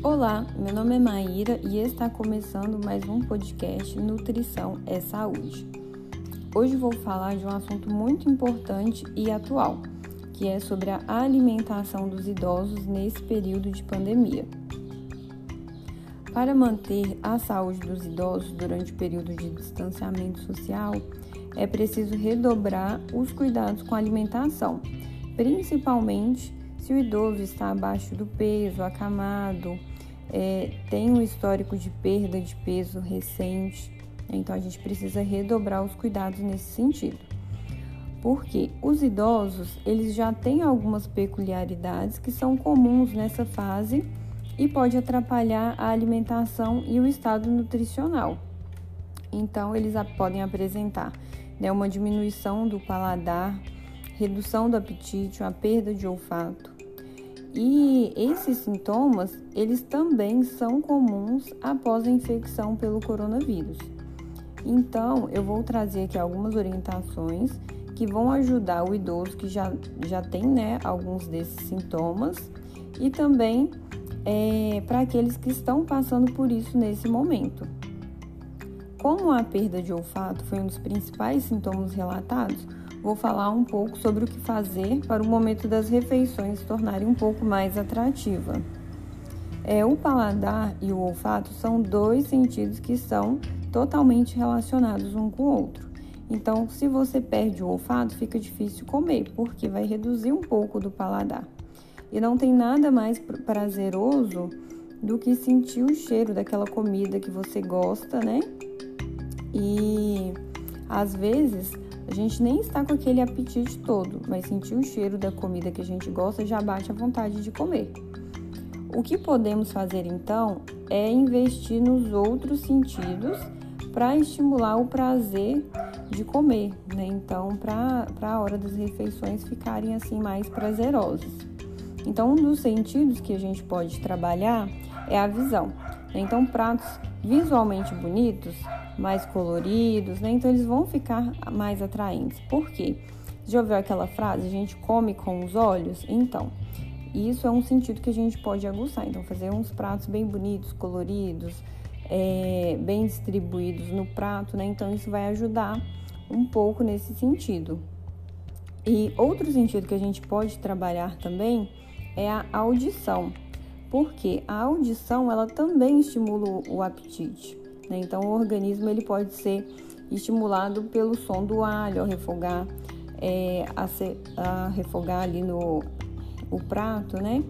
Olá, meu nome é Maíra e está começando mais um podcast Nutrição é Saúde. Hoje vou falar de um assunto muito importante e atual, que é sobre a alimentação dos idosos nesse período de pandemia. Para manter a saúde dos idosos durante o período de distanciamento social, é preciso redobrar os cuidados com a alimentação, principalmente se o idoso está abaixo do peso, acamado, é, tem um histórico de perda de peso recente, então a gente precisa redobrar os cuidados nesse sentido. Porque os idosos, eles já têm algumas peculiaridades que são comuns nessa fase e pode atrapalhar a alimentação e o estado nutricional. Então, eles podem apresentar né, uma diminuição do paladar, redução do apetite, uma perda de olfato, e esses sintomas, eles também são comuns após a infecção pelo coronavírus. Então, eu vou trazer aqui algumas orientações que vão ajudar o idoso que já, já tem né, alguns desses sintomas e também é, para aqueles que estão passando por isso nesse momento. Como a perda de olfato foi um dos principais sintomas relatados, vou falar um pouco sobre o que fazer para o momento das refeições se tornarem um pouco mais atrativa. É, o paladar e o olfato são dois sentidos que são totalmente relacionados um com o outro. Então, se você perde o olfato, fica difícil comer, porque vai reduzir um pouco do paladar. E não tem nada mais prazeroso do que sentir o cheiro daquela comida que você gosta, né? E às vezes a gente nem está com aquele apetite todo, mas sentir o cheiro da comida que a gente gosta já bate a vontade de comer. O que podemos fazer então é investir nos outros sentidos para estimular o prazer de comer, né? Então, para a hora das refeições ficarem assim mais prazerosas. Então, um dos sentidos que a gente pode trabalhar é a visão. Então, pratos visualmente bonitos mais coloridos, né? Então eles vão ficar mais atraentes. Por quê? Já ouviu aquela frase? A gente come com os olhos? Então, isso é um sentido que a gente pode aguçar. Então, fazer uns pratos bem bonitos, coloridos, é, bem distribuídos no prato, né? Então, isso vai ajudar um pouco nesse sentido. E outro sentido que a gente pode trabalhar também é a audição, porque a audição ela também estimula o apetite. Né? Então, o organismo ele pode ser estimulado pelo som do alho ao refogar, é, a, ce, a refogar ali no o prato, né?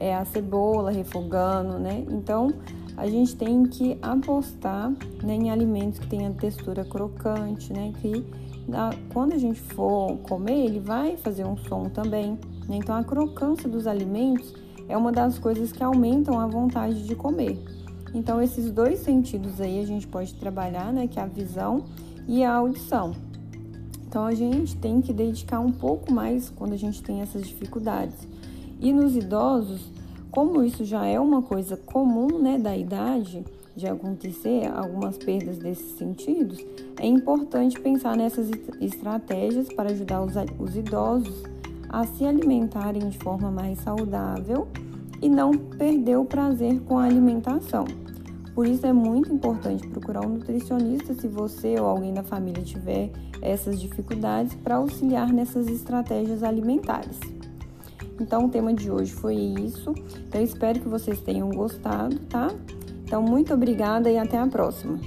É, a cebola refogando, né? Então, a gente tem que apostar né, em alimentos que tenham textura crocante, né? Que a, quando a gente for comer, ele vai fazer um som também. Né? Então, a crocância dos alimentos é uma das coisas que aumentam a vontade de comer. Então, esses dois sentidos aí a gente pode trabalhar, né? Que é a visão e a audição. Então, a gente tem que dedicar um pouco mais quando a gente tem essas dificuldades. E nos idosos, como isso já é uma coisa comum, né, da idade, de acontecer algumas perdas desses sentidos, é importante pensar nessas estratégias para ajudar os, os idosos a se alimentarem de forma mais saudável e não perder o prazer com a alimentação. Por isso é muito importante procurar um nutricionista se você ou alguém da família tiver essas dificuldades para auxiliar nessas estratégias alimentares. Então o tema de hoje foi isso. Então espero que vocês tenham gostado, tá? Então muito obrigada e até a próxima.